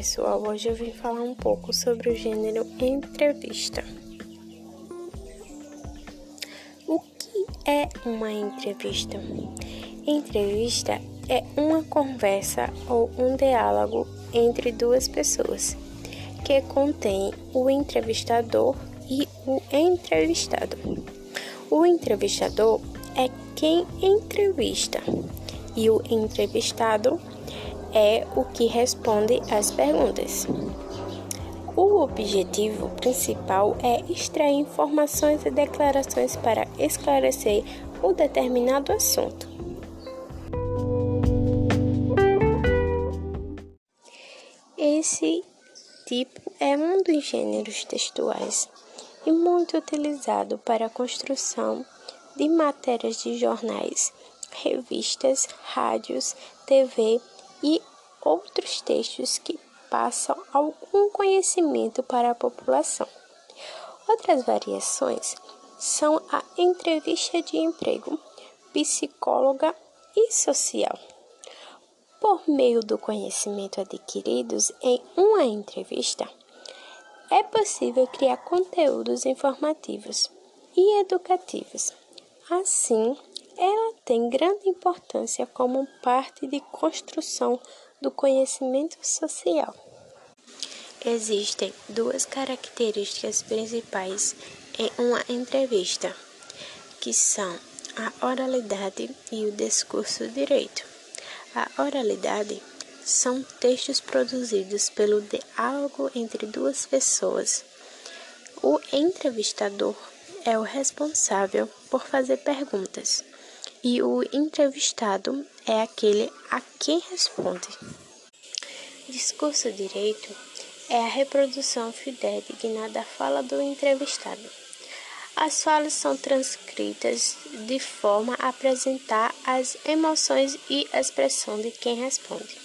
pessoal, hoje eu vim falar um pouco sobre o gênero entrevista. O que é uma entrevista? Entrevista é uma conversa ou um diálogo entre duas pessoas que contém o entrevistador e o entrevistado. O entrevistador é quem entrevista e o entrevistado é o que responde às perguntas. O objetivo principal é extrair informações e declarações para esclarecer um determinado assunto. Esse tipo é um dos gêneros textuais e muito utilizado para a construção de matérias de jornais, revistas, rádios, TV e outros textos que passam algum conhecimento para a população. Outras variações são a entrevista de emprego, psicóloga e social. Por meio do conhecimento adquiridos em uma entrevista, é possível criar conteúdos informativos e educativos. Assim, ela tem grande importância como parte de construção do conhecimento social. Existem duas características principais em uma entrevista, que são a oralidade e o discurso direito. A oralidade são textos produzidos pelo diálogo entre duas pessoas. O entrevistador é o responsável por fazer perguntas e o entrevistado é aquele a quem responde. Discurso direito é a reprodução fidedigna da fala do entrevistado. As falas são transcritas de forma a apresentar as emoções e expressão de quem responde.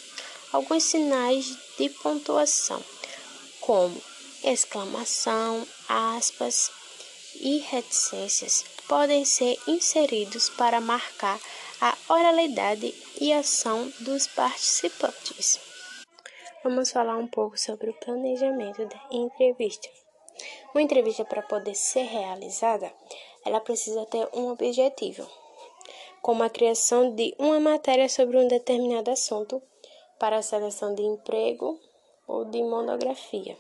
Alguns sinais de pontuação, como exclamação, aspas e reticências, podem ser inseridos para marcar a oralidade e ação dos participantes. Vamos falar um pouco sobre o planejamento da entrevista. Uma entrevista para poder ser realizada, ela precisa ter um objetivo, como a criação de uma matéria sobre um determinado assunto para a seleção de emprego ou de monografia.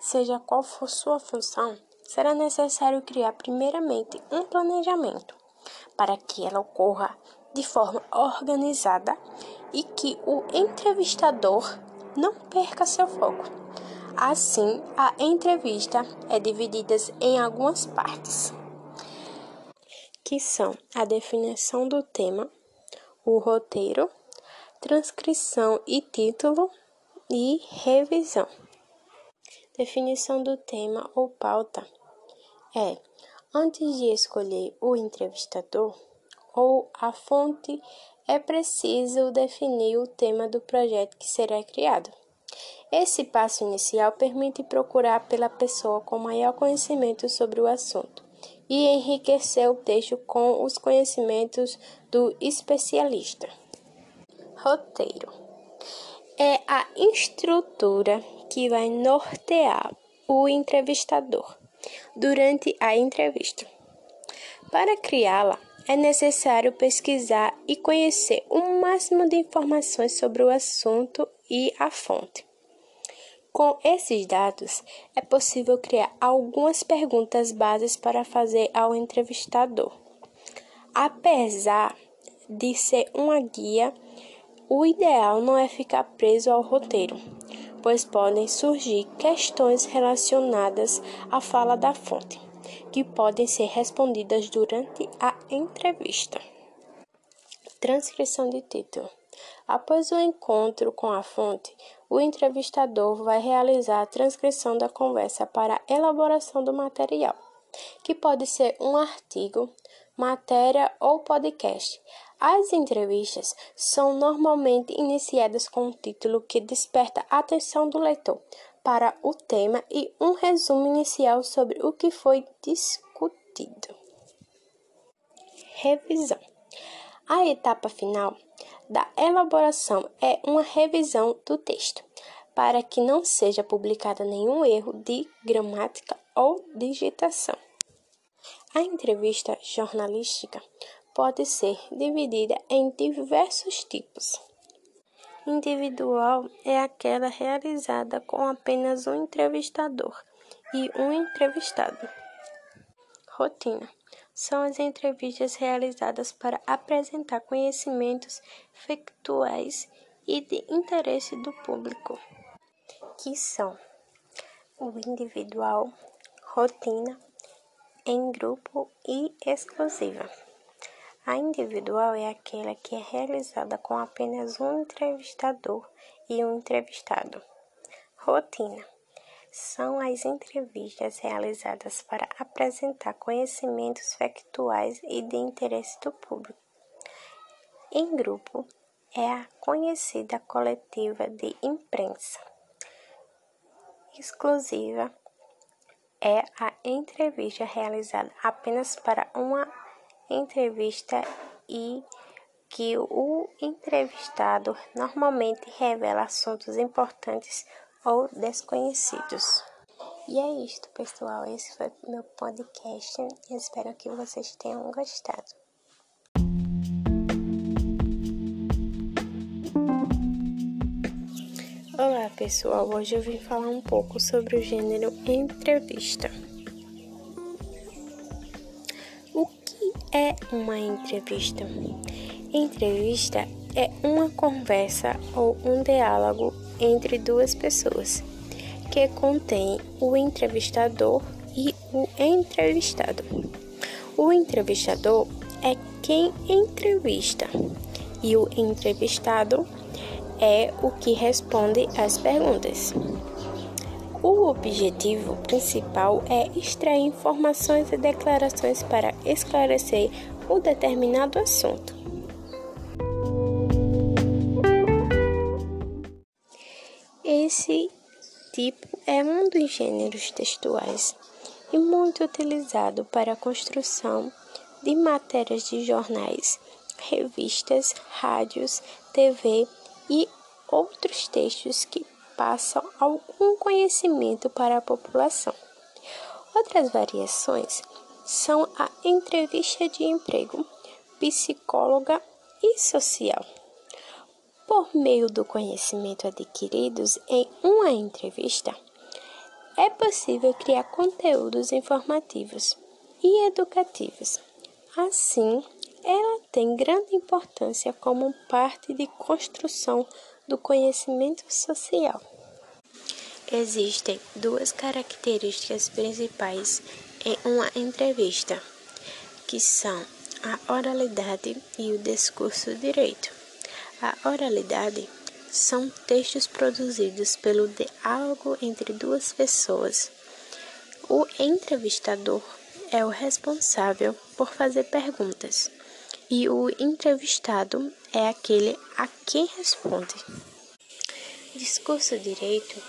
Seja qual for sua função, será necessário criar primeiramente um planejamento para que ela ocorra de forma organizada e que o entrevistador não perca seu foco. Assim, a entrevista é dividida em algumas partes, que são a definição do tema, o roteiro, transcrição e título e revisão. Definição do tema ou pauta é, antes de escolher o entrevistador ou a fonte, é preciso definir o tema do projeto que será criado. Esse passo inicial permite procurar pela pessoa com maior conhecimento sobre o assunto e enriquecer o texto com os conhecimentos do especialista. Roteiro é a estrutura que vai nortear o entrevistador durante a entrevista. Para criá-la, é necessário pesquisar e conhecer o máximo de informações sobre o assunto e a fonte. Com esses dados, é possível criar algumas perguntas bases para fazer ao entrevistador. Apesar de ser uma guia, o ideal não é ficar preso ao roteiro, pois podem surgir questões relacionadas à fala da fonte, que podem ser respondidas durante a entrevista. Transcrição de título. Após o encontro com a fonte, o entrevistador vai realizar a transcrição da conversa para a elaboração do material, que pode ser um artigo, matéria ou podcast, as entrevistas são normalmente iniciadas com um título que desperta a atenção do leitor para o tema e um resumo inicial sobre o que foi discutido. Revisão: A etapa final da elaboração é uma revisão do texto, para que não seja publicado nenhum erro de gramática ou digitação. A entrevista jornalística pode ser dividida em diversos tipos. Individual é aquela realizada com apenas um entrevistador e um entrevistado. Rotina são as entrevistas realizadas para apresentar conhecimentos factuais e de interesse do público, que são o individual, rotina, em grupo e exclusiva. A individual é aquela que é realizada com apenas um entrevistador e um entrevistado. Rotina são as entrevistas realizadas para apresentar conhecimentos factuais e de interesse do público. Em grupo é a conhecida coletiva de imprensa. Exclusiva é a entrevista realizada apenas para uma entrevista e que o entrevistado normalmente revela assuntos importantes ou desconhecidos. E é isto, pessoal. Esse foi meu podcast. Eu espero que vocês tenham gostado. Olá, pessoal. Hoje eu vim falar um pouco sobre o gênero entrevista. É uma entrevista? Entrevista é uma conversa ou um diálogo entre duas pessoas que contém o entrevistador e o entrevistado. O entrevistador é quem entrevista e o entrevistado é o que responde às perguntas. O objetivo principal é extrair informações e declarações para esclarecer um determinado assunto. Esse tipo é um dos gêneros textuais e muito utilizado para a construção de matérias de jornais, revistas, rádios, TV e outros textos que passam algum conhecimento para a população. Outras variações são a entrevista de emprego, psicóloga e social. Por meio do conhecimento adquiridos em uma entrevista, é possível criar conteúdos informativos e educativos. Assim, ela tem grande importância como parte de construção do conhecimento social. Existem duas características principais em uma entrevista, que são a oralidade e o discurso direito. A oralidade são textos produzidos pelo diálogo entre duas pessoas. O entrevistador é o responsável por fazer perguntas e o entrevistado é aquele a quem responde. Discurso direito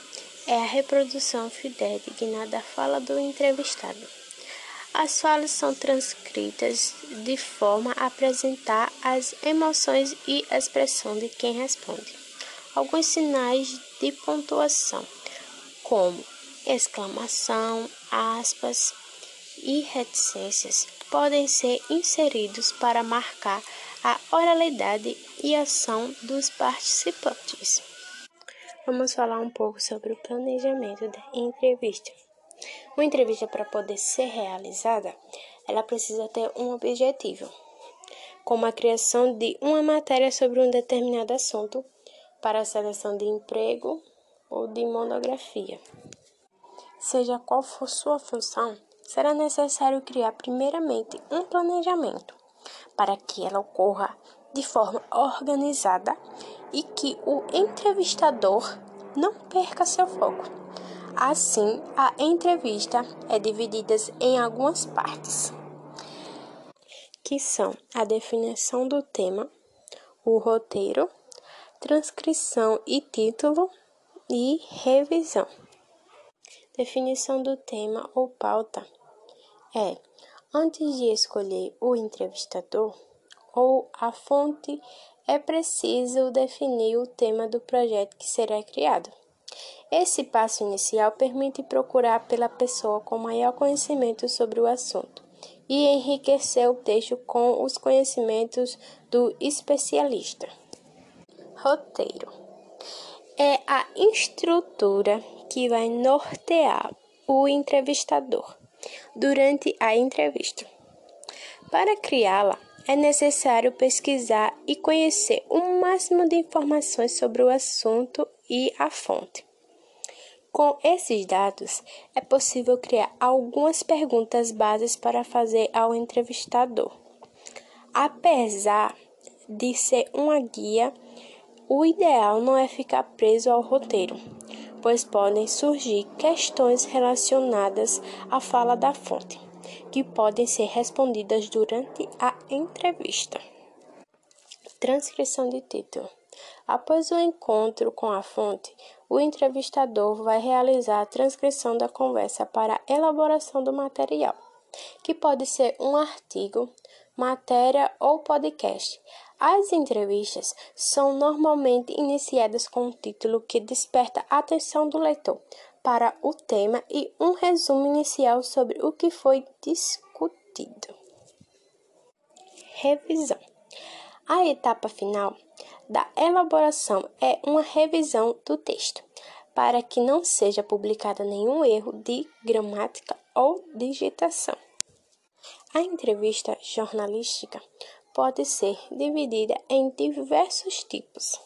é a reprodução fidedigna da fala do entrevistado. As falas são transcritas de forma a apresentar as emoções e expressão de quem responde. Alguns sinais de pontuação, como exclamação, aspas e reticências, podem ser inseridos para marcar a oralidade e ação dos participantes. Vamos falar um pouco sobre o planejamento da entrevista. Uma entrevista para poder ser realizada, ela precisa ter um objetivo, como a criação de uma matéria sobre um determinado assunto para a seleção de emprego ou de monografia. Seja qual for sua função, será necessário criar primeiramente um planejamento para que ela ocorra de forma organizada e que o entrevistador não perca seu foco. Assim, a entrevista é dividida em algumas partes, que são a definição do tema, o roteiro, transcrição e título e revisão. Definição do tema ou pauta é, antes de escolher o entrevistador ou a fonte, é preciso definir o tema do projeto que será criado. Esse passo inicial permite procurar pela pessoa com maior conhecimento sobre o assunto e enriquecer o texto com os conhecimentos do especialista. Roteiro é a estrutura que vai nortear o entrevistador durante a entrevista. Para criá-la, é necessário pesquisar e conhecer o máximo de informações sobre o assunto e a fonte. Com esses dados, é possível criar algumas perguntas bases para fazer ao entrevistador. Apesar de ser uma guia, o ideal não é ficar preso ao roteiro, pois podem surgir questões relacionadas à fala da fonte, que podem ser respondidas durante a entrevista. Transcrição de título. Após o encontro com a fonte, o entrevistador vai realizar a transcrição da conversa para a elaboração do material, que pode ser um artigo, matéria ou podcast, as entrevistas são normalmente iniciadas com um título que desperta a atenção do leitor para o tema e um resumo inicial sobre o que foi discutido. Revisão: A etapa final da elaboração é uma revisão do texto, para que não seja publicado nenhum erro de gramática ou digitação. A entrevista jornalística pode ser dividida em diversos tipos.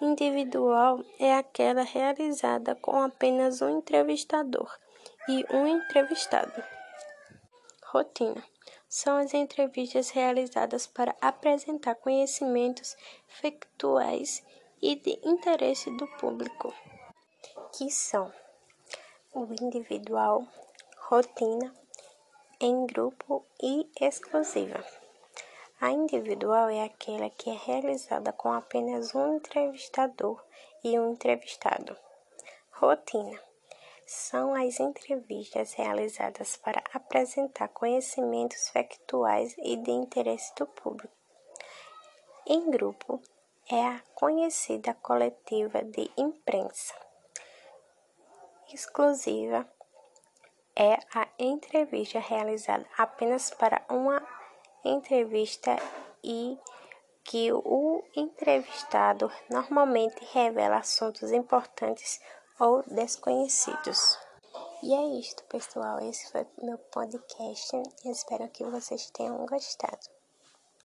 Individual é aquela realizada com apenas um entrevistador e um entrevistado. Rotina são as entrevistas realizadas para apresentar conhecimentos factuais e de interesse do público, que são o individual, rotina, em grupo e exclusiva. A individual é aquela que é realizada com apenas um entrevistador e um entrevistado. Rotina são as entrevistas realizadas para apresentar conhecimentos factuais e de interesse do público. Em grupo é a conhecida coletiva de imprensa. Exclusiva é a entrevista realizada apenas para uma entrevista e que o entrevistado normalmente revela assuntos importantes ou desconhecidos. E é isto, pessoal. Esse foi meu podcast. Eu espero que vocês tenham gostado.